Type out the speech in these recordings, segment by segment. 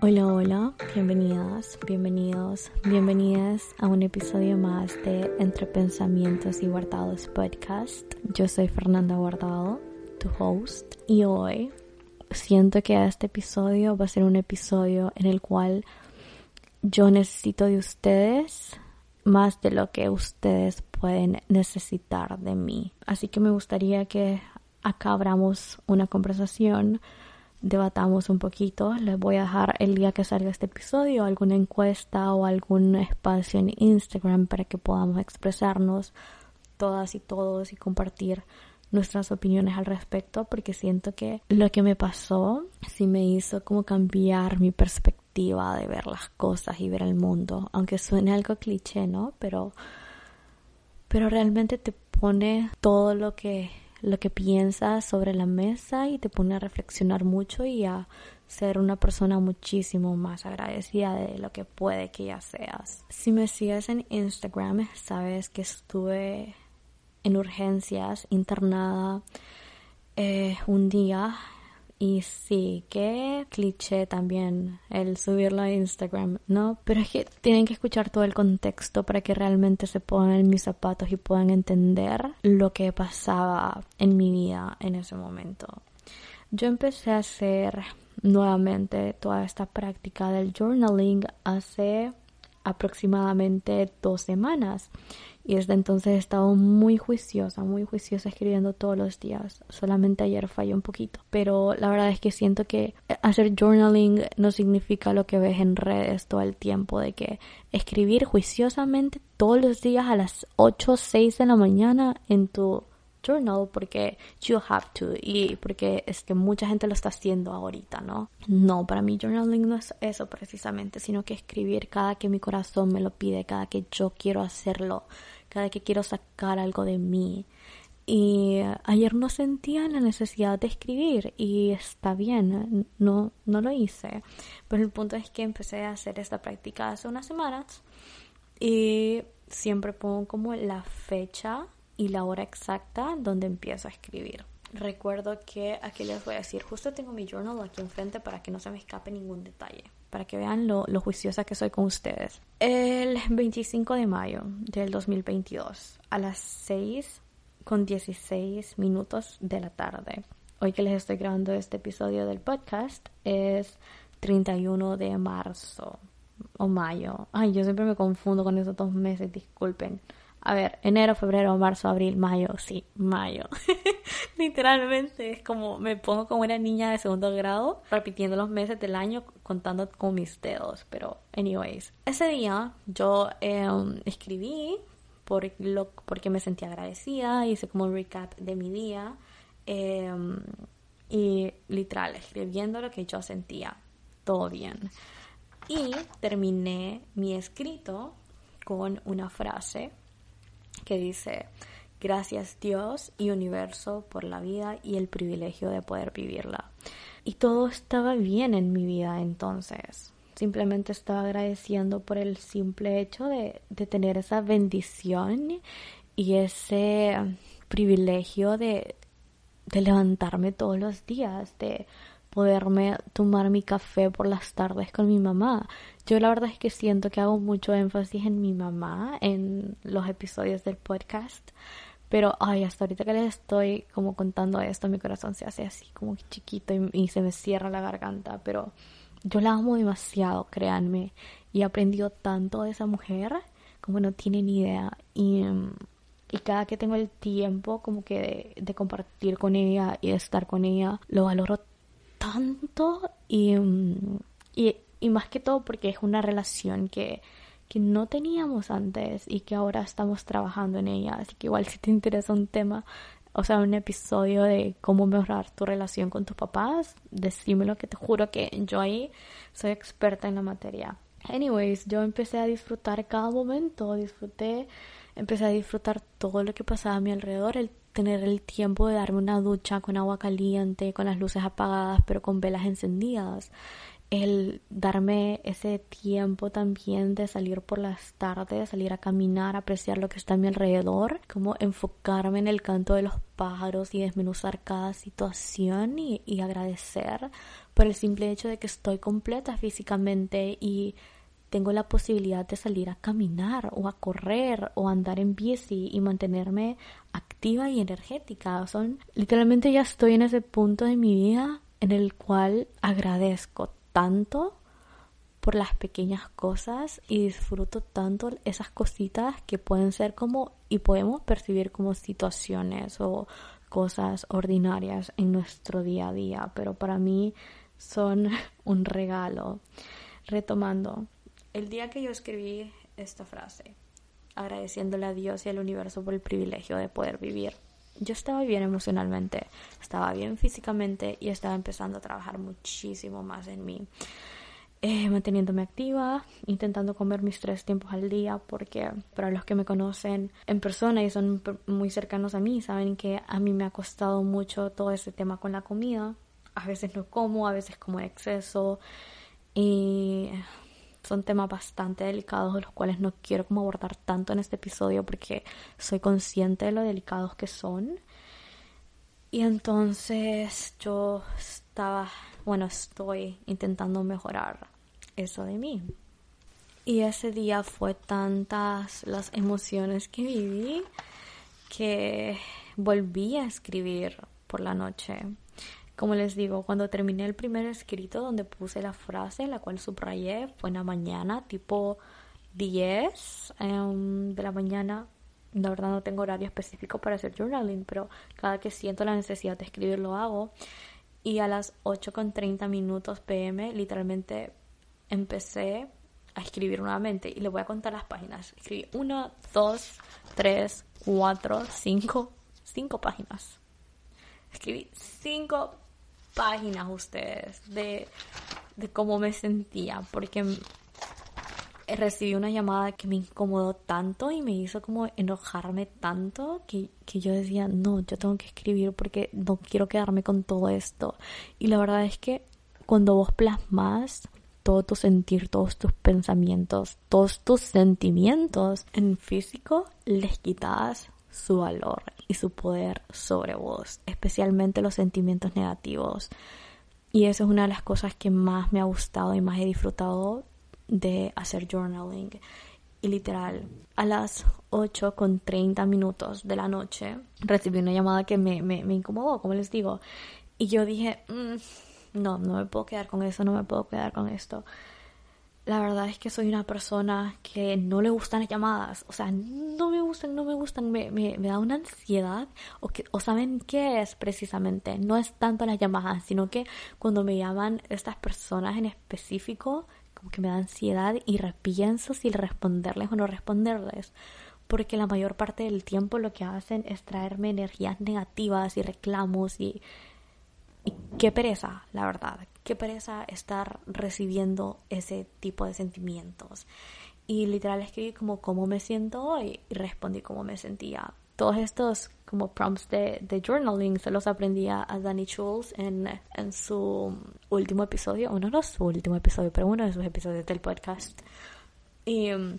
Hola, hola, bienvenidas, bienvenidos, bienvenidas a un episodio más de Entre Pensamientos y Guardados podcast. Yo soy Fernanda Guardado, tu host, y hoy siento que este episodio va a ser un episodio en el cual yo necesito de ustedes más de lo que ustedes pueden necesitar de mí. Así que me gustaría que acá abramos una conversación, debatamos un poquito. Les voy a dejar el día que salga este episodio alguna encuesta o algún espacio en Instagram para que podamos expresarnos todas y todos y compartir nuestras opiniones al respecto porque siento que lo que me pasó sí me hizo como cambiar mi perspectiva de ver las cosas y ver el mundo, aunque suene algo cliché, ¿no? Pero pero realmente te pone todo lo que lo que piensas sobre la mesa y te pone a reflexionar mucho y a ser una persona muchísimo más agradecida de lo que puede que ya seas. Si me sigues en Instagram, sabes que estuve en urgencias internada eh, un día y sí, qué cliché también el subirlo a Instagram, ¿no? Pero es que tienen que escuchar todo el contexto para que realmente se pongan en mis zapatos y puedan entender lo que pasaba en mi vida en ese momento. Yo empecé a hacer nuevamente toda esta práctica del journaling hace aproximadamente dos semanas y desde entonces he estado muy juiciosa, muy juiciosa escribiendo todos los días. Solamente ayer falló un poquito. Pero la verdad es que siento que hacer journaling no significa lo que ves en redes todo el tiempo, de que escribir juiciosamente todos los días a las 8 o 6 de la mañana en tu journal porque you have to y porque es que mucha gente lo está haciendo ahorita, ¿no? No, para mí journaling no es eso precisamente, sino que escribir cada que mi corazón me lo pide, cada que yo quiero hacerlo cada que quiero sacar algo de mí. Y ayer no sentía la necesidad de escribir y está bien, no, no lo hice. Pero el punto es que empecé a hacer esta práctica hace unas semanas y siempre pongo como la fecha y la hora exacta donde empiezo a escribir. Recuerdo que aquí les voy a decir, justo tengo mi journal aquí enfrente para que no se me escape ningún detalle para que vean lo, juiciosa que soy con ustedes. El 25 de mayo del 2022 a las 6 con 16 minutos de la tarde. Hoy que les estoy grabando este episodio del podcast es 31 de marzo o mayo. Ay, yo siempre me confundo con esos dos meses, disculpen. A ver, enero, febrero, marzo, abril, mayo, sí, mayo. Literalmente es como me pongo como una niña de segundo grado, repitiendo los meses del año, contando con mis dedos. Pero, anyways, ese día yo em, escribí por lo, porque me sentía agradecida, hice como un recap de mi día. Em, y literal, escribiendo lo que yo sentía, todo bien. Y terminé mi escrito con una frase que dice, gracias Dios y universo por la vida y el privilegio de poder vivirla. Y todo estaba bien en mi vida entonces. Simplemente estaba agradeciendo por el simple hecho de, de tener esa bendición y ese privilegio de, de levantarme todos los días, de poderme tomar mi café por las tardes con mi mamá. Yo la verdad es que siento que hago mucho énfasis en mi mamá en los episodios del podcast. Pero, ay, hasta ahorita que les estoy como contando esto, mi corazón se hace así como chiquito y, se me cierra la garganta. Pero yo la amo demasiado, créanme. Y he aprendido tanto de esa mujer como no tienen idea. Y, y cada que tengo el tiempo como que de, de compartir con ella y de estar con ella, lo valoro tanto y, y, y más que todo porque es una relación que, que no teníamos antes y que ahora estamos trabajando en ella. Así que igual si te interesa un tema, o sea, un episodio de cómo mejorar tu relación con tus papás, decímelo que te juro que yo ahí soy experta en la materia. Anyways, yo empecé a disfrutar cada momento, disfruté, empecé a disfrutar todo lo que pasaba a mi alrededor, tener el tiempo de darme una ducha con agua caliente, con las luces apagadas, pero con velas encendidas. El darme ese tiempo también de salir por las tardes, salir a caminar, apreciar lo que está a mi alrededor, como enfocarme en el canto de los pájaros y desmenuzar cada situación y, y agradecer por el simple hecho de que estoy completa físicamente y tengo la posibilidad de salir a caminar o a correr o andar en bici y mantenerme activa y energética. Son literalmente ya estoy en ese punto de mi vida en el cual agradezco tanto por las pequeñas cosas y disfruto tanto esas cositas que pueden ser como y podemos percibir como situaciones o cosas ordinarias en nuestro día a día, pero para mí son un regalo. Retomando, el día que yo escribí esta frase, agradeciéndole a Dios y al universo por el privilegio de poder vivir, yo estaba bien emocionalmente, estaba bien físicamente y estaba empezando a trabajar muchísimo más en mí. Eh, manteniéndome activa, intentando comer mis tres tiempos al día, porque para los que me conocen en persona y son muy cercanos a mí, saben que a mí me ha costado mucho todo ese tema con la comida. A veces no como, a veces como en exceso. Y son temas bastante delicados de los cuales no quiero como abordar tanto en este episodio porque soy consciente de lo delicados que son. Y entonces yo estaba, bueno, estoy intentando mejorar eso de mí. Y ese día fue tantas las emociones que viví que volví a escribir por la noche. Como les digo, cuando terminé el primer escrito donde puse la frase, la cual subrayé, fue en la mañana, tipo 10 em, de la mañana. La verdad no tengo horario específico para hacer journaling, pero cada que siento la necesidad de escribir lo hago. Y a las 8 con 30 minutos pm, literalmente empecé a escribir nuevamente. Y le voy a contar las páginas. Escribí 1, 2, 3, 4, 5, 5 páginas. Escribí 5 páginas ustedes de, cómo me sentía, porque recibí una llamada que me incomodó tanto y me hizo como enojarme tanto que, que, yo decía, no, yo tengo que escribir porque no quiero quedarme con todo esto. Y la verdad es que cuando vos plasmas todo tu sentir, todos tus pensamientos, todos tus sentimientos en físico, les quitas su valor y su poder sobre vos, especialmente los sentimientos negativos. Y eso es una de las cosas que más me ha gustado y más he disfrutado de hacer journaling. Y literal, a las 8 con 30 minutos de la noche recibí una llamada que me, me, me incomodó, como les digo. Y yo dije, mm, no, no me puedo quedar con eso, no me puedo quedar con esto la verdad es que soy una persona que no le gustan las llamadas. O sea, no me gustan, no me gustan, me, me, da una ansiedad. O, que, o saben qué es precisamente. No es tanto las llamadas, sino que cuando me llaman estas personas en específico, como que me da ansiedad y repienso si responderles o no responderles. Porque la mayor parte del tiempo lo que hacen es traerme energías negativas y reclamos y y qué pereza, la verdad, qué pereza estar recibiendo ese tipo de sentimientos. Y literal escribí como cómo me siento hoy y respondí cómo me sentía. Todos estos como prompts de, de journaling se los aprendía a Danny Schultz en, en su último episodio, o no, no su último episodio, pero uno de sus episodios del podcast. Y um,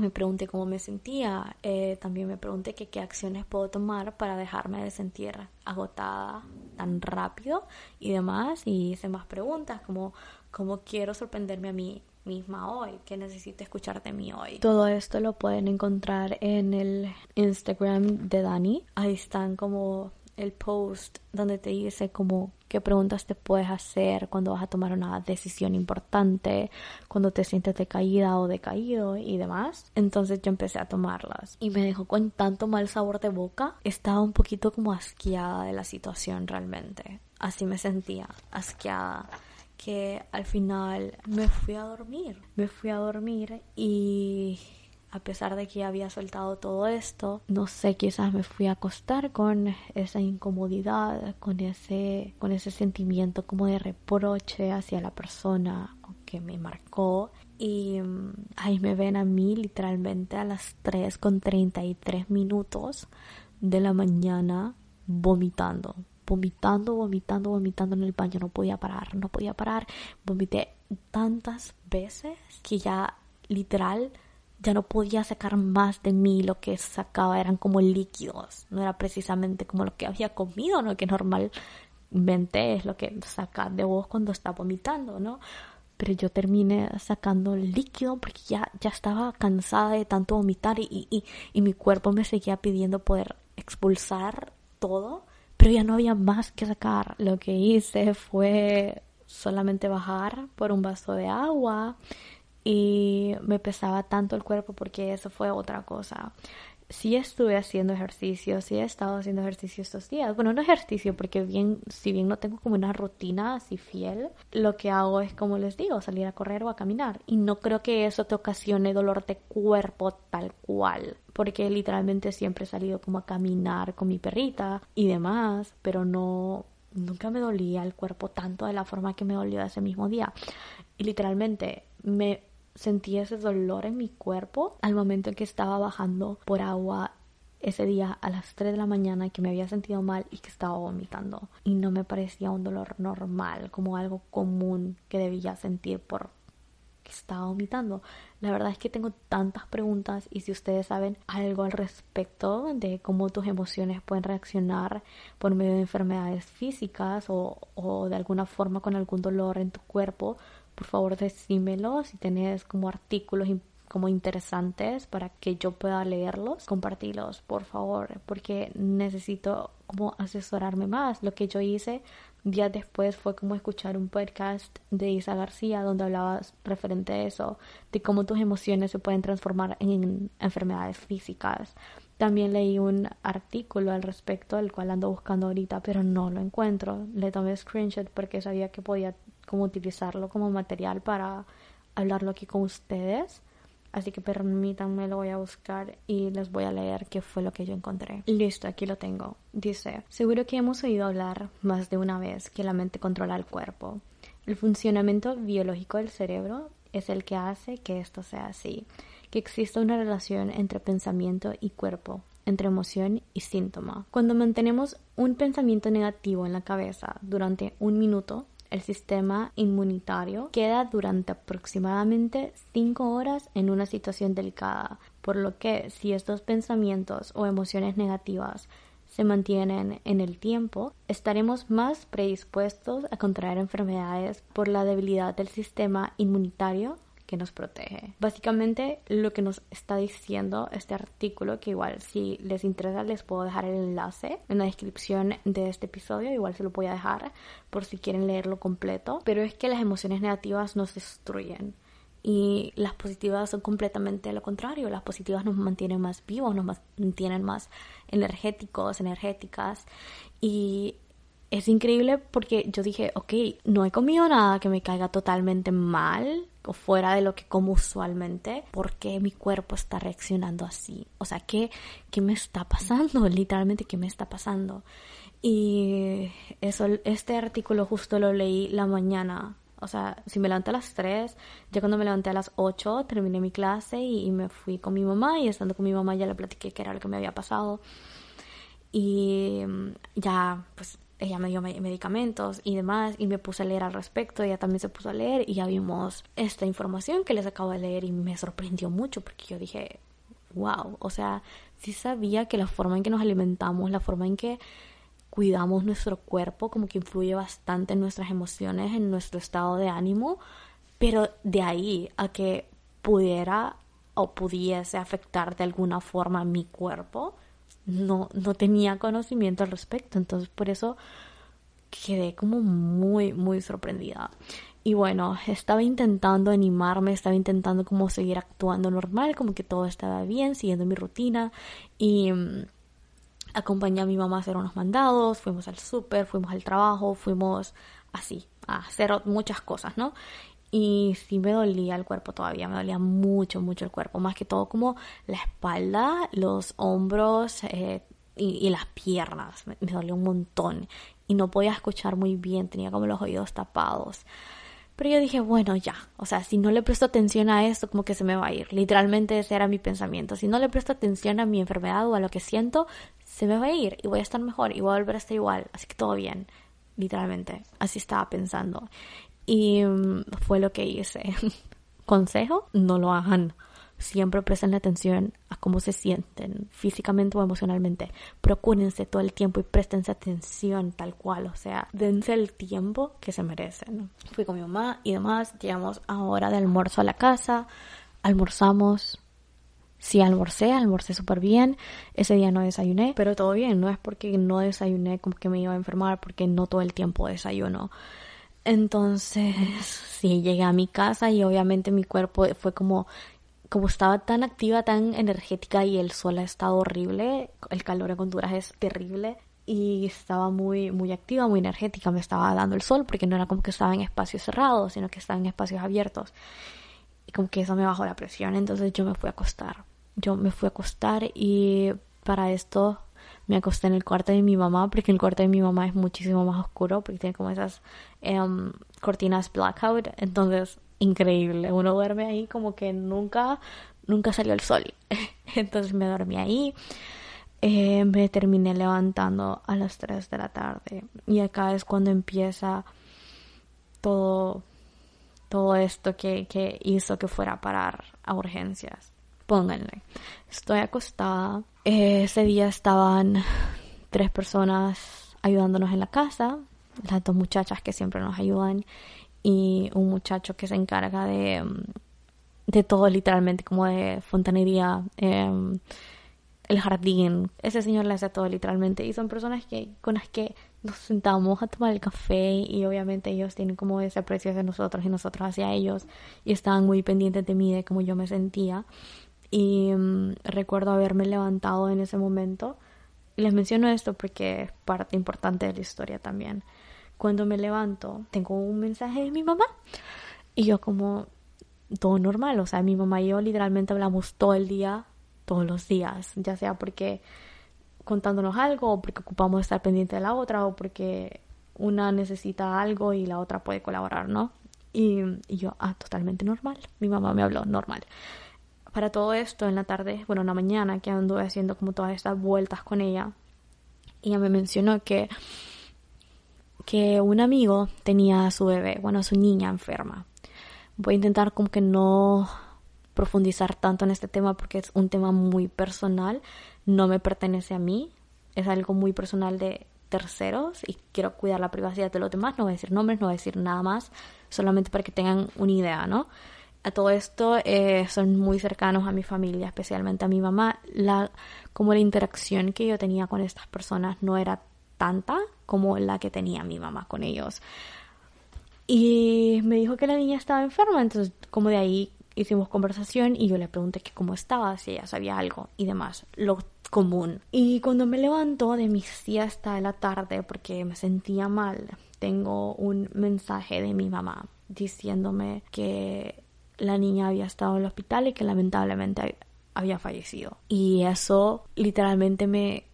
me pregunté cómo me sentía, eh, también me pregunté qué acciones puedo tomar para dejarme de sentir agotada tan rápido y demás, y hice más preguntas como cómo quiero sorprenderme a mí misma hoy, qué necesito escuchar de mí hoy. Todo esto lo pueden encontrar en el Instagram de Dani, ahí están como el post donde te dice como qué preguntas te puedes hacer cuando vas a tomar una decisión importante, cuando te sientes decaída o decaído y demás. Entonces yo empecé a tomarlas y me dejó con tanto mal sabor de boca. Estaba un poquito como asqueada de la situación realmente. Así me sentía, asqueada que al final me fui a dormir. Me fui a dormir y a pesar de que había soltado todo esto, no sé, quizás me fui a acostar con esa incomodidad, con ese, con ese sentimiento como de reproche hacia la persona que me marcó. Y mm, ahí me ven a mí literalmente a las 3 con 33 minutos de la mañana vomitando vomitando, vomitando, vomitando en el baño, no podía parar, no podía parar, vomité tantas veces que ya literal ya no podía sacar más de mí, lo que sacaba eran como líquidos, no era precisamente como lo que había comido, ¿no? Que normalmente es lo que saca de vos cuando está vomitando, ¿no? Pero yo terminé sacando líquido porque ya, ya estaba cansada de tanto vomitar y, y, y mi cuerpo me seguía pidiendo poder expulsar todo, pero ya no había más que sacar. Lo que hice fue solamente bajar por un vaso de agua y me pesaba tanto el cuerpo porque eso fue otra cosa. Sí estuve haciendo ejercicio, sí he estado haciendo ejercicio estos días. Bueno, no ejercicio porque bien, si bien no tengo como una rutina así fiel, lo que hago es como les digo, salir a correr o a caminar. Y no creo que eso te ocasione dolor de cuerpo tal cual porque literalmente siempre he salido como a caminar con mi perrita y demás, pero no nunca me dolía el cuerpo tanto de la forma que me dolió ese mismo día. Y literalmente me sentí ese dolor en mi cuerpo al momento en que estaba bajando por agua ese día a las 3 de la mañana que me había sentido mal y que estaba vomitando y no me parecía un dolor normal como algo común que debía sentir por estaba vomitando. La verdad es que tengo tantas preguntas y si ustedes saben algo al respecto de cómo tus emociones pueden reaccionar por medio de enfermedades físicas o, o de alguna forma con algún dolor en tu cuerpo, por favor decímelo si tenés como artículos como interesantes para que yo pueda leerlos, compartirlos, por favor, porque necesito como asesorarme más. Lo que yo hice días después fue como escuchar un podcast de Isa García donde hablaba referente a eso, de cómo tus emociones se pueden transformar en enfermedades físicas. También leí un artículo al respecto, el cual ando buscando ahorita, pero no lo encuentro. Le tomé screenshot porque sabía que podía como utilizarlo como material para hablarlo aquí con ustedes. Así que permítanme, lo voy a buscar y les voy a leer qué fue lo que yo encontré. Listo, aquí lo tengo. Dice, seguro que hemos oído hablar más de una vez que la mente controla el cuerpo. El funcionamiento biológico del cerebro es el que hace que esto sea así, que exista una relación entre pensamiento y cuerpo, entre emoción y síntoma. Cuando mantenemos un pensamiento negativo en la cabeza durante un minuto, el sistema inmunitario queda durante aproximadamente 5 horas en una situación delicada, por lo que si estos pensamientos o emociones negativas se mantienen en el tiempo, estaremos más predispuestos a contraer enfermedades por la debilidad del sistema inmunitario que nos protege. Básicamente lo que nos está diciendo este artículo, que igual si les interesa les puedo dejar el enlace en la descripción de este episodio, igual se lo voy a dejar por si quieren leerlo completo, pero es que las emociones negativas nos destruyen. Y las positivas son completamente lo contrario. Las positivas nos mantienen más vivos, nos mantienen más energéticos, energéticas. Y es increíble porque yo dije, ok, no he comido nada que me caiga totalmente mal o fuera de lo que como usualmente, ¿por qué mi cuerpo está reaccionando así? O sea, ¿qué, qué me está pasando? Literalmente, ¿qué me está pasando? Y eso, este artículo justo lo leí la mañana. O sea, si me levanté a las 3, ya cuando me levanté a las 8 terminé mi clase y, y me fui con mi mamá y estando con mi mamá ya le platiqué qué era lo que me había pasado. Y mm, ya, pues ella me dio medicamentos y demás y me puse a leer al respecto, ella también se puso a leer y ya vimos esta información que les acabo de leer y me sorprendió mucho porque yo dije, wow, o sea, sí sabía que la forma en que nos alimentamos, la forma en que cuidamos nuestro cuerpo como que influye bastante en nuestras emociones, en nuestro estado de ánimo, pero de ahí a que pudiera o pudiese afectar de alguna forma mi cuerpo, no, no tenía conocimiento al respecto. Entonces por eso quedé como muy, muy sorprendida. Y bueno, estaba intentando animarme, estaba intentando como seguir actuando normal, como que todo estaba bien, siguiendo mi rutina. Y mm, acompañé a mi mamá a hacer unos mandados, fuimos al súper, fuimos al trabajo, fuimos así, a hacer muchas cosas, ¿no? Y sí me dolía el cuerpo todavía, me dolía mucho, mucho el cuerpo, más que todo como la espalda, los hombros eh, y, las piernas, me, dolía un montón y no podía escuchar muy bien, tenía como los oídos tapados. Pero yo dije, bueno, ya, o sea, si no le presto atención a esto, como que se me va a ir. Literalmente ese era mi pensamiento. Si no le presto atención a mi enfermedad o a lo que siento, se me va a ir y voy a estar mejor y voy a volver a estar igual. Así que todo bien, literalmente. Así estaba pensando. Y mm, fue lo que hice. Consejo, no lo hagan siempre presten atención a cómo se sienten físicamente o emocionalmente. Procúrense todo el tiempo y préstense atención tal cual, o sea, dense el tiempo que se merecen. Fui con mi mamá y demás, llegamos a hora de almuerzo a la casa, almorzamos. Sí, almorcé, almorcé súper bien. Ese día no desayuné, pero todo bien. No es porque no desayuné como que me iba a enfermar, porque no todo el tiempo desayuno. Entonces, sí, llegué a mi casa y obviamente mi cuerpo fue como como estaba tan activa, tan energética y el sol ha estado horrible, el calor en Honduras es terrible y estaba muy muy activa, muy energética, me estaba dando el sol porque no era como que estaba en espacios cerrados, sino que estaba en espacios abiertos. Y como que eso me bajó la presión, entonces yo me fui a acostar. Yo me fui a acostar y para esto me acosté en el cuarto de mi mamá porque el cuarto de mi mamá es muchísimo más oscuro porque tiene como esas em, cortinas blackout, entonces increíble. Uno duerme ahí como que nunca, nunca salió el sol. Entonces me dormí ahí. Eh, me terminé levantando a las 3 de la tarde. Y acá es cuando empieza todo, todo esto que, que hizo que fuera a parar a urgencias. Pónganle. Estoy acostada. Eh, ese día estaban tres personas ayudándonos en la casa. Las dos muchachas que siempre nos ayudan y un muchacho que se encarga de, de todo literalmente, como de fontanería, em, el jardín. Ese señor le hace todo literalmente y son personas que con las que nos sentamos a tomar el café y obviamente ellos tienen como ese aprecio hacia nosotros y nosotros hacia ellos y estaban muy pendientes de mí, de cómo yo me sentía. Y mm, recuerdo haberme levantado en ese momento. Y les menciono esto porque es parte importante de la historia también. Cuando me levanto, tengo un mensaje de mi mamá. Y yo como todo normal, o sea, mi mamá y yo literalmente hablamos todo el día, todos los días, ya sea porque contándonos algo o porque ocupamos estar pendiente de la otra o porque una necesita algo y la otra puede colaborar, ¿no? Y, y, yo, ah, totalmente normal. Mi mamá me habló normal. Para todo esto, en la tarde, bueno, en la mañana, que anduve haciendo como todas estas vueltas con ella, ella me mencionó que que un amigo tenía a su bebé, bueno, a su niña enferma. Voy a intentar como que no profundizar tanto en este tema porque es un tema muy personal, no me pertenece a mí, es algo muy personal de terceros y quiero cuidar la privacidad de los demás, no voy a decir nombres, no voy a decir nada más, solamente para que tengan una idea, ¿no? A todo esto eh, son muy cercanos a mi familia, especialmente a mi mamá. La, como la interacción que yo tenía con estas personas no era tanta como la que tenía mi mamá con ellos. Y me dijo que la niña estaba enferma, entonces como de ahí hicimos conversación y yo le pregunté que cómo estaba, si ella sabía algo y demás, lo común. Y cuando me levanto de mi siesta de la tarde porque me sentía mal, tengo un mensaje de mi mamá diciéndome que la niña había estado en el hospital y que lamentablemente había fallecido. Y eso literalmente me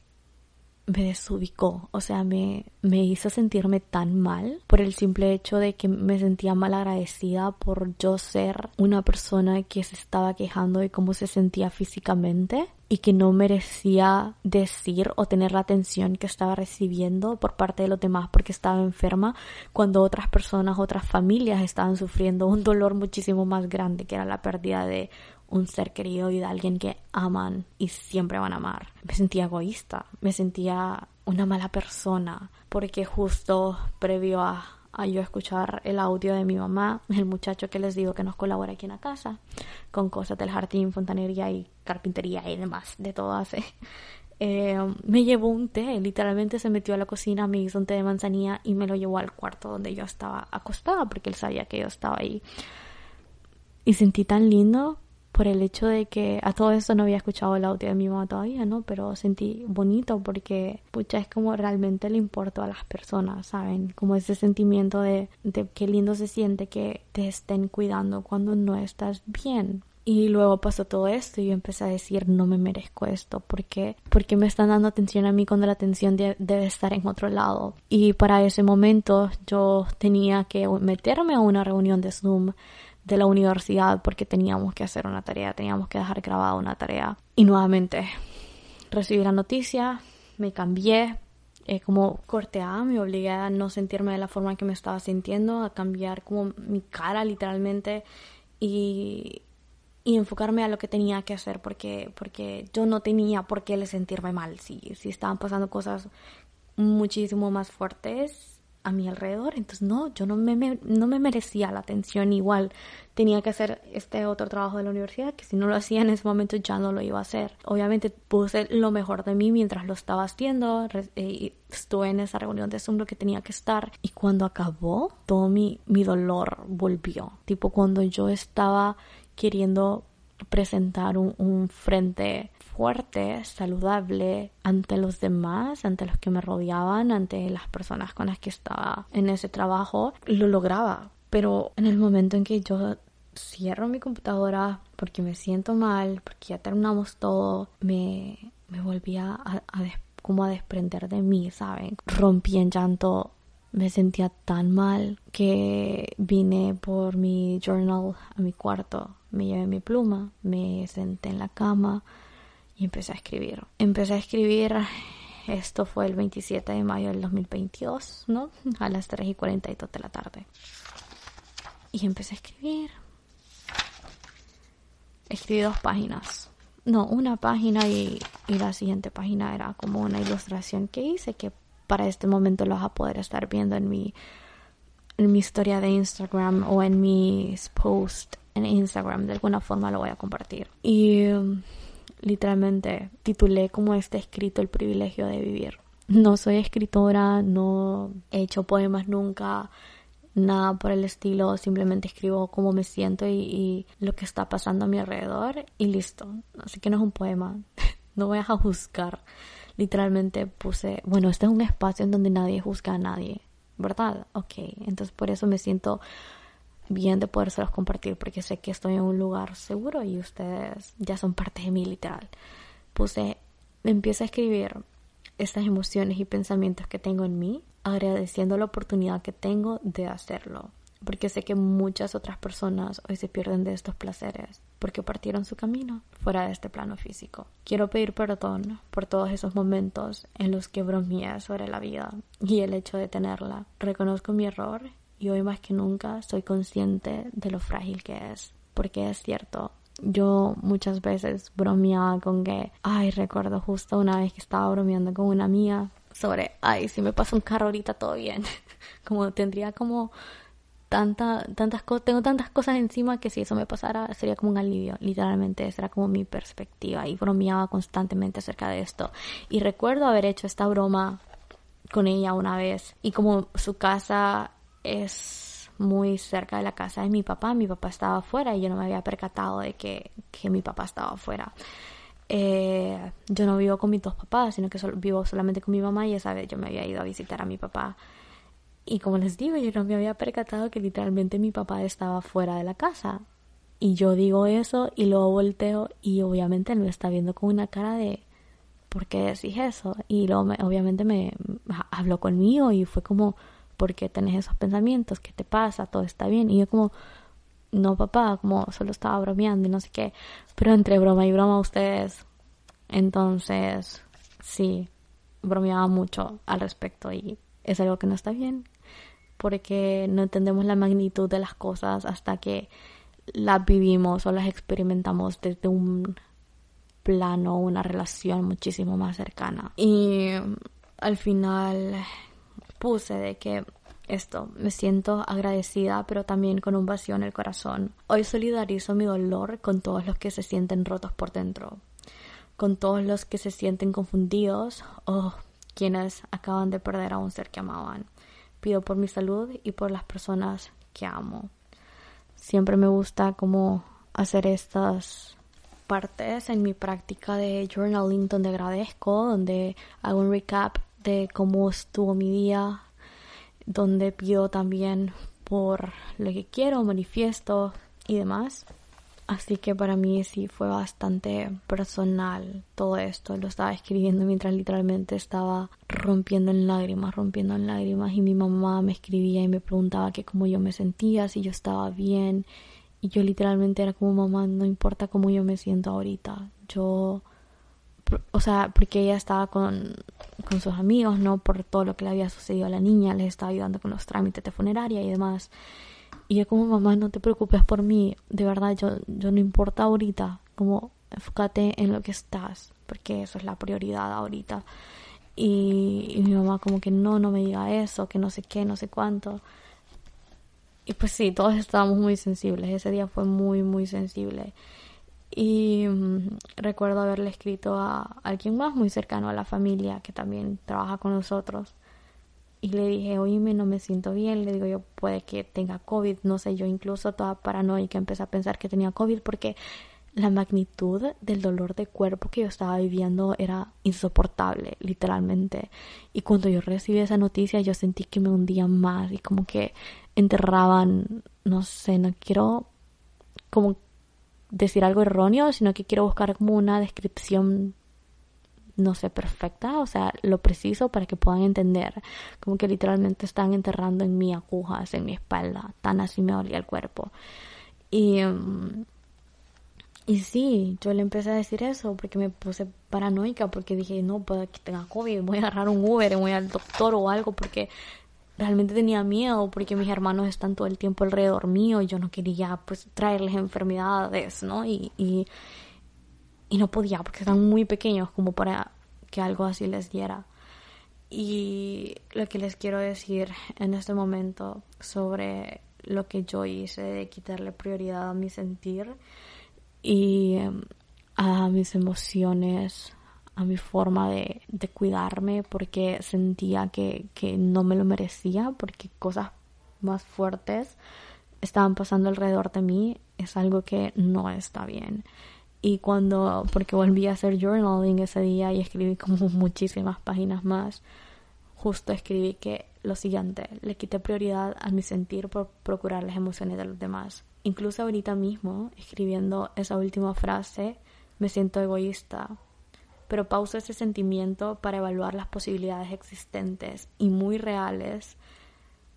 me desubicó, o sea, me, me hizo sentirme tan mal por el simple hecho de que me sentía mal agradecida por yo ser una persona que se estaba quejando de cómo se sentía físicamente y que no merecía decir o tener la atención que estaba recibiendo por parte de los demás porque estaba enferma cuando otras personas, otras familias estaban sufriendo un dolor muchísimo más grande que era la pérdida de un ser querido y de alguien que aman y siempre van a amar. Me sentía egoísta, me sentía una mala persona, porque justo previo a, yo escuchar el audio de mi mamá, el muchacho que les digo que nos colabora aquí en la casa, con cosas del jardín, fontanería y carpintería y demás, de todo hace. Eh, me llevó un té, literalmente se metió a la cocina, me hizo un té de manzanilla y me lo llevó al cuarto donde yo estaba acostada porque él sabía que yo estaba ahí. Y sentí tan lindo por el hecho de que a todo esto no había escuchado el audio de mi mamá todavía, ¿no? Pero sentí bonito porque, pucha, es como realmente le importo a las personas, ¿saben? Como ese sentimiento de, de qué lindo se siente que te estén cuidando cuando no estás bien. Y luego pasó todo esto y yo empecé a decir, no me merezco esto, porque porque me están dando atención a mí cuando la atención debe estar en otro lado? Y para ese momento yo tenía que meterme a una reunión de Zoom de la universidad porque teníamos que hacer una tarea, teníamos que dejar grabada una tarea. Y nuevamente recibí la noticia, me cambié, eh, como corteada, me obligué a no sentirme de la forma que me estaba sintiendo, a cambiar como mi cara literalmente y y enfocarme a lo que tenía que hacer porque, porque yo no tenía por qué sentirme mal si, si estaban pasando cosas muchísimo más fuertes a mi alrededor. Entonces, no, yo no me, no me merecía la atención. Igual tenía que hacer este otro trabajo de la universidad, que si no lo hacía en ese momento ya no lo iba a hacer. Obviamente puse lo mejor de mí mientras lo estaba haciendo. Eh, estuve en esa reunión de Zoom que tenía que estar. Y cuando acabó, todo mi, mi dolor volvió. Tipo cuando yo estaba queriendo presentar un, frente fuerte, saludable ante los demás, ante los que me rodeaban, ante las personas con las que estaba en ese trabajo, lo lograba. Pero en el momento en que yo cierro mi computadora porque me siento mal, porque ya terminamos todo, me, me volví a, como a desprender de mí, ¿saben? Rompí en llanto me sentía tan mal que vine por mi journal a mi cuarto, me llevé mi pluma, me senté en la cama empecé a escribir. Empecé a escribir, esto fue el 27 de mayo del 2022, ¿no? A las 3 y 42 de la tarde. Y empecé a escribir. Escribí dos páginas. No, una página y, y la siguiente página era como una ilustración que hice que para este momento lo vas a poder estar viendo en mi, en mi historia de Instagram o en mis posts en Instagram. De alguna forma lo voy a compartir. Y um, literalmente titulé como este escrito El privilegio de vivir. No soy escritora, no he hecho poemas nunca, nada por el estilo, simplemente escribo cómo me siento y, y, lo que está pasando a mi alrededor y listo. Así que no es un poema, no voy a juzgar literalmente puse, bueno, este es un espacio en donde nadie juzga a nadie, ¿verdad? Ok, entonces por eso me siento bien de podérselos compartir porque sé que estoy en un lugar seguro y ustedes ya son parte de mí literal. Puse, empiezo a escribir estas emociones y pensamientos que tengo en mí, agradeciendo la oportunidad que tengo de hacerlo porque sé que muchas otras personas hoy se pierden de estos placeres porque partieron su camino fuera de este plano físico. Quiero pedir perdón por todos esos momentos en los que bromeé sobre la vida y el hecho de tenerla. Reconozco mi error y hoy más que nunca soy consciente de lo frágil que es, porque es cierto, yo muchas veces bromeaba con que, ay, recuerdo justo una vez que estaba bromeando con una amiga sobre, ay, si me pasa un carro ahorita todo bien. como tendría como tanta, tantas cosas, tengo tantas cosas encima que si eso me pasara sería como un alivio, literalmente, esa era como mi perspectiva y bromeaba constantemente acerca de esto. Y recuerdo haber hecho esta broma con ella una vez y como su casa es muy cerca de la casa de mi papá, mi papá estaba afuera y yo no me había percatado de que, que mi papá estaba afuera. Eh, yo no vivo con mis dos papás, sino que vivo solamente con mi mamá y esa vez yo me había ido a visitar a mi papá y como les digo, yo no me había percatado que literalmente mi papá estaba fuera de la casa. Y yo digo eso y luego volteo y obviamente él me está viendo con una cara de ¿por qué decís eso? Y luego obviamente me habló conmigo y fue como ¿por qué tenés esos pensamientos? ¿Qué te pasa? ¿Todo está bien? Y yo como no papá, como solo estaba bromeando y no sé qué. Pero entre broma y broma ustedes. Entonces, sí, bromeaba mucho al respecto y es algo que no está bien porque no entendemos la magnitud de las cosas hasta que las vivimos o las experimentamos desde un plano, una relación muchísimo más cercana. Y al final puse de que esto, me siento agradecida, pero también con un vacío en el corazón. Hoy solidarizo mi dolor con todos los que se sienten rotos por dentro, con todos los que se sienten confundidos o quienes acaban de perder a un ser que amaban pido por mi salud y por las personas que amo. Siempre me gusta como hacer estas partes en mi práctica de journaling donde agradezco, donde hago un recap de cómo estuvo mi día, donde pido también por lo que quiero, manifiesto y demás. Así que para mí sí fue bastante personal todo esto. Lo estaba escribiendo mientras literalmente estaba rompiendo en lágrimas, rompiendo en lágrimas. Y mi mamá me escribía y me preguntaba que cómo yo me sentía, si yo estaba bien. Y yo literalmente era como mamá, no importa cómo yo me siento ahorita. Yo, o sea, porque ella estaba con, con sus amigos, ¿no? Por todo lo que le había sucedido a la niña, les estaba ayudando con los trámites de funeraria y demás. Y yo como mamá, no te preocupes por mí, de verdad, yo, yo no importa ahorita, como enfócate en lo que estás, porque eso es la prioridad ahorita. Y, mi mamá como que no, no me diga eso, que no sé qué, no sé cuánto. Y pues sí, todos estábamos muy sensibles, ese día fue muy, muy sensible. Y mm, recuerdo haberle escrito a alguien más muy cercano a la familia que también trabaja con nosotros. Y le dije, oíme, no me siento bien, le digo yo, puede que tenga COVID, no sé, yo incluso toda paranoica empecé a pensar que tenía COVID porque la magnitud del dolor de cuerpo que yo estaba viviendo era insoportable, literalmente. Y cuando yo recibí esa noticia, yo sentí que me hundían más y como que enterraban, no sé, no quiero como decir algo erróneo, sino que quiero buscar como una descripción no sé, perfecta, o sea, lo preciso para que puedan entender, como que literalmente están enterrando en mi agujas, en mi espalda, tan así me dolía el cuerpo. Y, mm, y sí, yo le empecé a decir eso porque me puse paranoica, porque dije, no, puede que tenga COVID, voy a agarrar un Uber, voy al doctor o algo, porque realmente tenía miedo, porque mis hermanos están todo el tiempo alrededor mío y yo no quería, pues, traerles enfermedades, ¿no? Y, y, y no podía porque están muy pequeños como para que algo así les diera. Y lo que les quiero decir en este momento sobre lo que yo hice de quitarle prioridad a mi sentir y em, a mis emociones, a mi forma de, de cuidarme porque sentía que, que no me lo merecía, porque cosas más fuertes estaban pasando alrededor de mí, es algo que no está bien. Y cuando, porque volví a hacer journaling ese día y escribí como muchísimas páginas más, justo escribí que lo siguiente, le quité prioridad a mi sentir por procurar las emociones de los demás. Incluso ahorita mismo, escribiendo esa última frase, me siento egoísta, pero pauso ese sentimiento para evaluar las posibilidades existentes y muy reales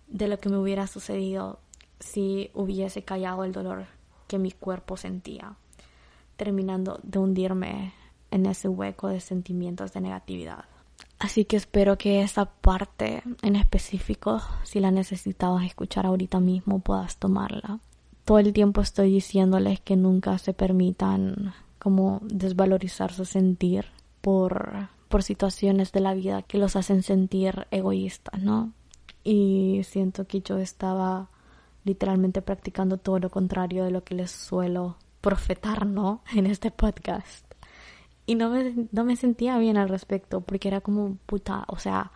de lo que me hubiera sucedido si hubiese callado el dolor que mi cuerpo sentía terminando de hundirme en ese hueco de sentimientos de negatividad. Así que espero que esa parte en específico, si la necesitabas escuchar ahorita mismo, puedas tomarla. Todo el tiempo estoy diciéndoles que nunca se permitan como desvalorizar su sentir por, por situaciones de la vida que los hacen sentir egoístas, ¿no? Y siento que yo estaba literalmente practicando todo lo contrario de lo que les suelo profetar, ¿no? En este podcast. Y no me, no me sentía bien al respecto, porque era como, puta, o sea,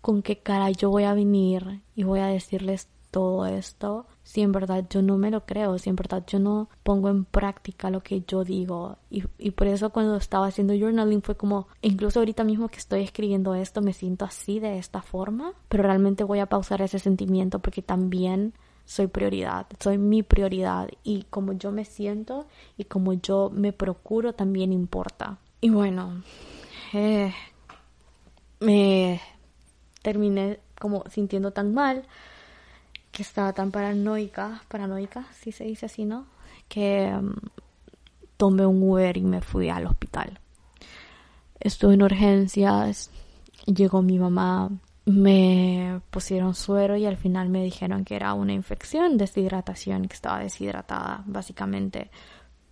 ¿con qué cara yo voy a venir y voy a decirles todo esto si en verdad yo no me lo creo, si en verdad yo no pongo en práctica lo que yo digo. Y, y, por eso cuando estaba haciendo journaling fue como, incluso ahorita mismo que estoy escribiendo esto, me siento así de esta forma, pero realmente voy a pausar ese sentimiento porque también soy prioridad, soy mi prioridad y como yo me siento y como yo me procuro también importa. Y bueno, eh, me terminé como sintiendo tan mal que estaba tan paranoica, paranoica, si se dice así, ¿no? Que um, tomé un Uber y me fui al hospital. Estuve en urgencias, llegó mi mamá, me pusieron suero y al final me dijeron que era una infección, deshidratación, que estaba deshidratada, básicamente.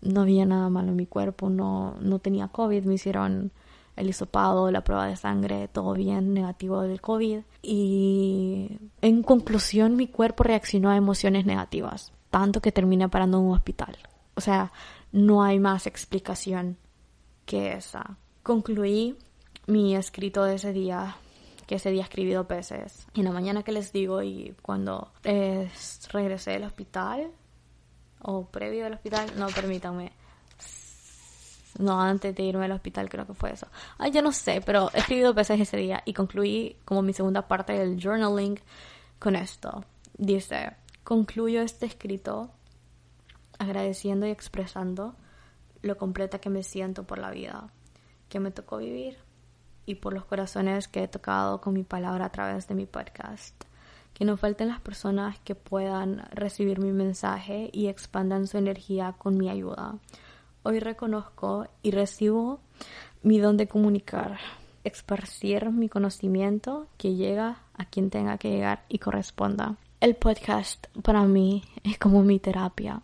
No había nada malo en mi cuerpo, no, no tenía COVID, me hicieron el hisopado, la prueba de sangre, todo bien, negativo del COVID. Y en conclusión, mi cuerpo reaccionó a emociones negativas, tanto que terminé parando en un hospital. O sea, no hay más explicación que esa. Concluí mi escrito de ese día que ese día escribí dos veces. En la mañana que les digo y cuando eh, regresé del hospital, o previo del hospital, no, permítanme. No, antes de irme al hospital creo que fue eso. Ay, yo no sé, pero escribí dos veces ese día y concluí como mi segunda parte del journaling con esto. Dice, concluyo este escrito agradeciendo y expresando lo completa que me siento por la vida que me tocó vivir y por los corazones que he tocado con mi palabra a través de mi podcast. Que no falten las personas que puedan recibir mi mensaje y expandan su energía con mi ayuda. Hoy reconozco y recibo mi don de comunicar, esparcir mi conocimiento que llega a quien tenga que llegar y corresponda. El podcast para mí es como mi terapia.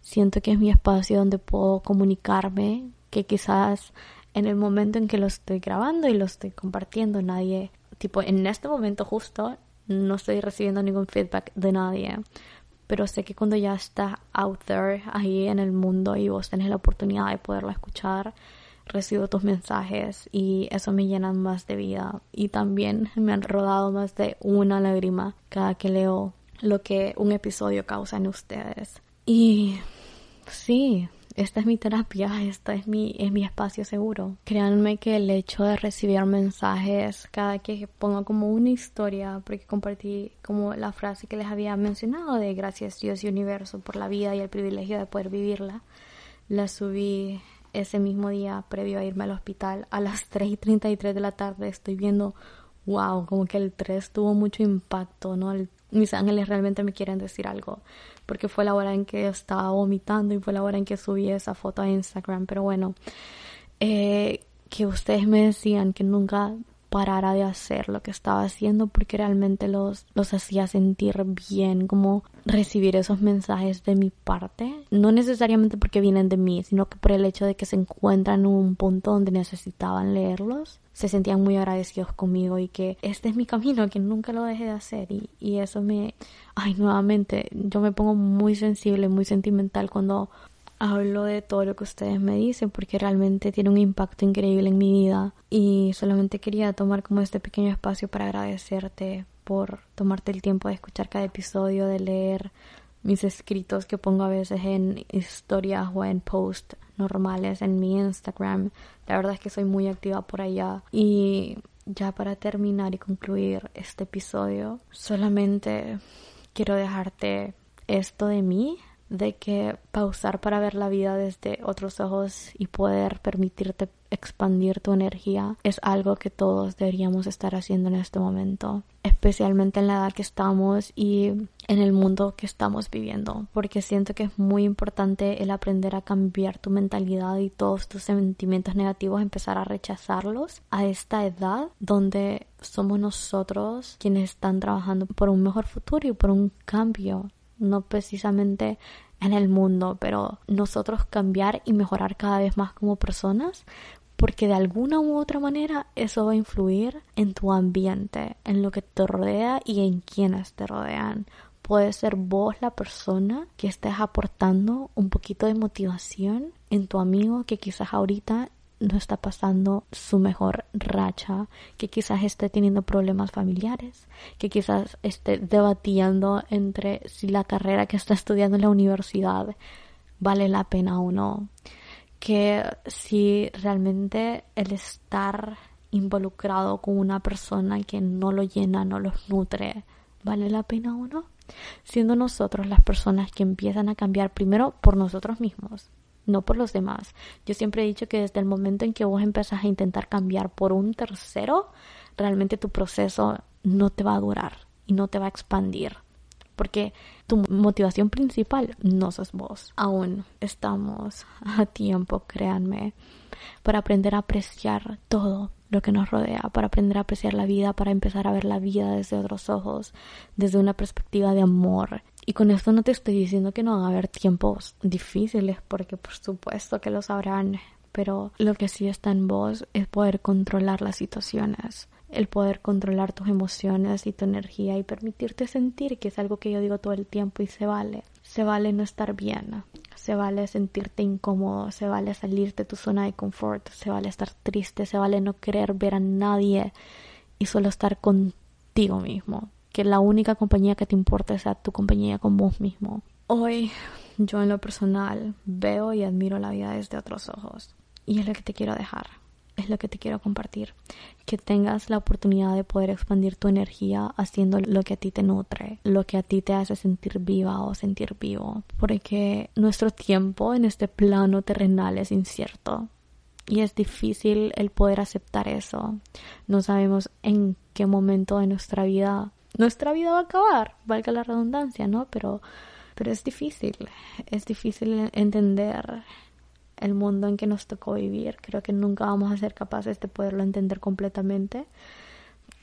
Siento que es mi espacio donde puedo comunicarme, que quizás en el momento en que lo estoy grabando y lo estoy compartiendo, nadie, tipo, en este momento justo, no estoy recibiendo ningún feedback de nadie. Pero sé que cuando ya está out there, ahí en el mundo, y vos tenés la oportunidad de poderlo escuchar, recibo tus mensajes y eso me llena más de vida. Y también me han rodado más de una lágrima cada que leo lo que un episodio causa en ustedes. Y sí, esta es mi terapia, esta es mi, es mi espacio seguro. Créanme que el hecho de recibir mensajes cada que pongo como una historia, porque compartí como la frase que les había mencionado de gracias Dios y universo por la vida y el privilegio de poder vivirla, la subí ese mismo día previo a irme al hospital a las 3 y 33 de la tarde. Estoy viendo, wow, como que el 3 tuvo mucho impacto, ¿no? Mis ángeles realmente me quieren decir algo porque fue la hora en que estaba vomitando y fue la hora en que subí esa foto a Instagram. Pero bueno, eh, que ustedes me decían que nunca parara de hacer lo que estaba haciendo porque realmente los, los hacía sentir bien, como recibir esos mensajes de mi parte, no necesariamente porque vienen de mí, sino que por el hecho de que se encuentran en un punto donde necesitaban leerlos, se sentían muy agradecidos conmigo y que este es mi camino, que nunca lo dejé de hacer. Y, y eso me, ay, nuevamente, yo me pongo muy sensible, muy sentimental cuando hablo de todo lo que ustedes me dicen porque realmente tiene un impacto increíble en mi vida y solamente quería tomar como este pequeño espacio para agradecerte por tomarte el tiempo de escuchar cada episodio, de leer mis escritos que pongo a veces en historias o en posts normales en mi Instagram. La verdad es que soy muy activa por allá y ya para terminar y concluir este episodio, solamente quiero dejarte esto de mí de que pausar para ver la vida desde otros ojos y poder permitirte expandir tu energía es algo que todos deberíamos estar haciendo en este momento, especialmente en la edad que estamos y en el mundo que estamos viviendo, porque siento que es muy importante el aprender a cambiar tu mentalidad y todos tus sentimientos negativos, empezar a rechazarlos a esta edad donde somos nosotros quienes están trabajando por un mejor futuro y por un cambio no precisamente en el mundo, pero nosotros cambiar y mejorar cada vez más como personas, porque de alguna u otra manera eso va a influir en tu ambiente, en lo que te rodea y en quienes te rodean. Puede ser vos la persona que estés aportando un poquito de motivación en tu amigo que quizás ahorita no está pasando su mejor racha, que quizás esté teniendo problemas familiares, que quizás esté debatiendo entre si la carrera que está estudiando en la universidad vale la pena o no, que si realmente el estar involucrado con una persona que no lo llena, no los nutre, vale la pena o no, siendo nosotros las personas que empiezan a cambiar primero por nosotros mismos no por los demás. Yo siempre he dicho que desde el momento en que vos empezás a intentar cambiar por un tercero, realmente tu proceso no te va a durar y no te va a expandir. Porque tu motivación principal no sos vos. Aún estamos a tiempo, créanme, para aprender a apreciar todo lo que nos rodea, para aprender a apreciar la vida, para empezar a ver la vida desde otros ojos, desde una perspectiva de amor y con esto no te estoy diciendo que no van a haber tiempos difíciles, porque por supuesto que los habrán, pero lo que sí está en vos es poder controlar las situaciones, el poder controlar tus emociones y tu energía y permitirte sentir, que es algo que yo digo todo el tiempo y se vale. Se vale no estar bien, se vale sentirte incómodo, se vale salirte de tu zona de confort, se vale estar triste, se vale no querer ver a nadie y solo estar contigo mismo que la única compañía que te importe sea tu compañía con vos mismo. Hoy yo en lo personal veo y admiro la vida desde otros ojos y es lo que te quiero dejar. es lo que te quiero compartir. Que tengas la oportunidad de poder expandir tu energía haciendo lo que a ti te nutre, lo que a ti te hace sentir viva o sentir vivo. Porque nuestro tiempo en este plano terrenal es incierto. Y es difícil el poder aceptar eso. No sabemos en qué momento de nuestra vida nuestra vida va a acabar, valga la redundancia, ¿no? Pero, pero es difícil, es difícil entender el mundo en que nos tocó vivir. Creo que nunca vamos a ser capaces de poderlo entender completamente.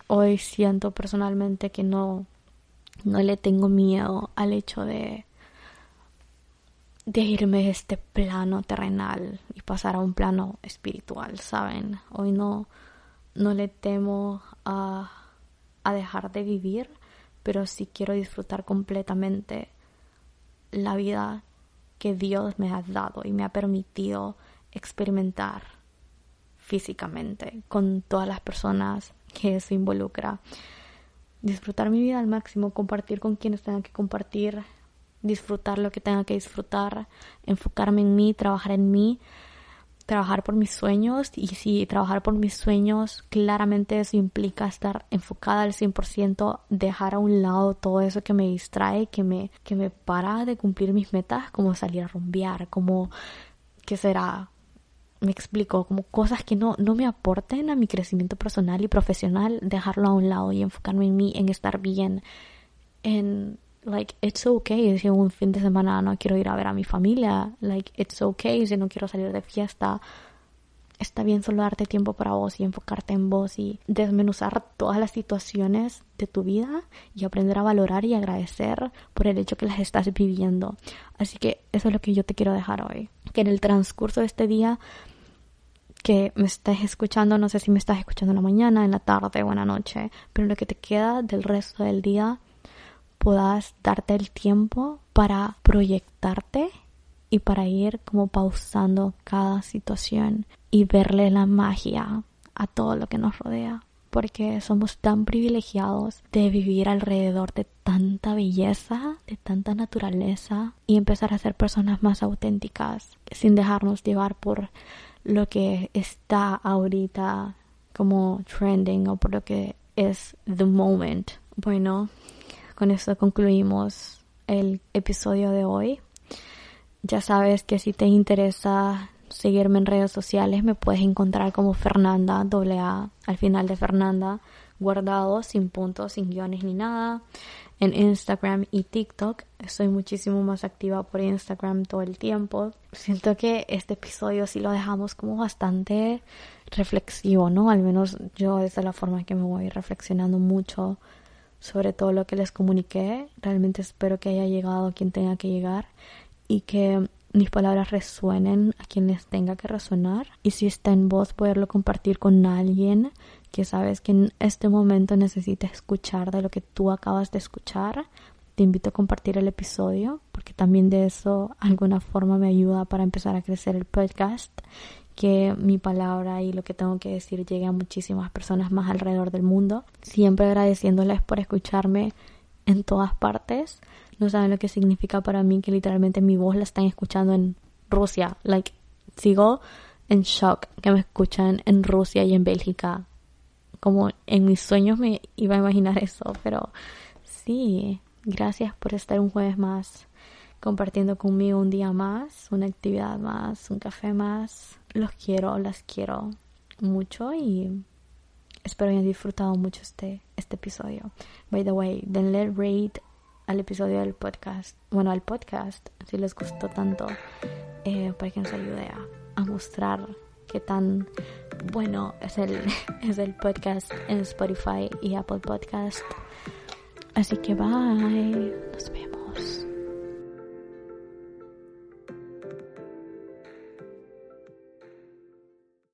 Hoy siento personalmente que no, no le tengo miedo al hecho de, de irme de este plano terrenal y pasar a un plano espiritual, ¿saben? Hoy no, no le temo a, a dejar de vivir, pero sí quiero disfrutar completamente la vida que Dios me ha dado y me ha permitido experimentar físicamente con todas las personas que eso involucra. Disfrutar mi vida al máximo, compartir con quienes tenga que compartir, disfrutar lo que tenga que disfrutar, enfocarme en mí, trabajar en mí, trabajar por mis sueños y si trabajar por mis sueños claramente eso implica estar enfocada al 100%, dejar a un lado todo eso que me distrae, que me, que me para de cumplir mis metas, como salir a rumbear, como, ¿qué será? Me explico, como cosas que no, no me aporten a mi crecimiento personal y profesional, dejarlo a un lado y enfocarme en mí, en estar bien, en like it's okay si un fin de semana no quiero ir a ver a mi familia like it's okay si no quiero salir de fiesta. Está bien solo darte tiempo para vos y enfocarte en vos y desmenuzar todas las situaciones de tu vida y aprender a valorar y agradecer por el hecho que las estás viviendo. Así que eso es lo que yo te quiero dejar hoy. Que en el transcurso de este día que me estés escuchando, no sé si me estás escuchando en la mañana, en la tarde o en la noche, pero lo que te queda del resto del día, puedas darte el tiempo para proyectarte y para ir como pausando cada situación y verle la magia a todo lo que nos rodea porque somos tan privilegiados de vivir alrededor de tanta belleza, de tanta naturaleza y empezar a ser personas más auténticas sin dejarnos llevar por lo que está ahorita como trending o por lo que es the moment. Bueno, con esto concluimos el episodio de hoy. Ya sabes que si te interesa seguirme en redes sociales me puedes encontrar como Fernanda, doble A, al final de Fernanda, guardado, sin puntos, sin guiones ni nada. En Instagram y TikTok estoy muchísimo más activa por Instagram todo el tiempo. Siento que este episodio sí lo dejamos como bastante reflexivo, ¿no? Al menos yo es de la forma que me voy reflexionando mucho sobre todo lo que les comuniqué. Realmente espero que haya llegado a quien tenga que llegar y que mis palabras resuenen a quien les tenga que resonar. Y si está en voz, poderlo compartir con alguien que sabes que en este momento necesita escuchar de lo que tú acabas de escuchar. Te invito a compartir el episodio porque también de eso alguna forma me ayuda para empezar a crecer el podcast que mi palabra y lo que tengo que decir llegue a muchísimas personas más alrededor del mundo. Siempre agradeciéndoles por escucharme en todas partes. No saben lo que significa para mí que literalmente mi voz la están escuchando en Rusia. Like, sigo en shock que me escuchan en Rusia y en Bélgica. Como en mis sueños me iba a imaginar eso, pero sí, gracias por estar un jueves más compartiendo conmigo un día más, una actividad más, un café más. Los quiero, las quiero mucho y espero hayan disfrutado mucho este, este episodio. By the way, denle rate al episodio del podcast, bueno, al podcast, si les gustó tanto, eh, para que nos ayude a, a mostrar qué tan bueno es el, es el podcast en Spotify y Apple Podcast. Así que bye, nos vemos.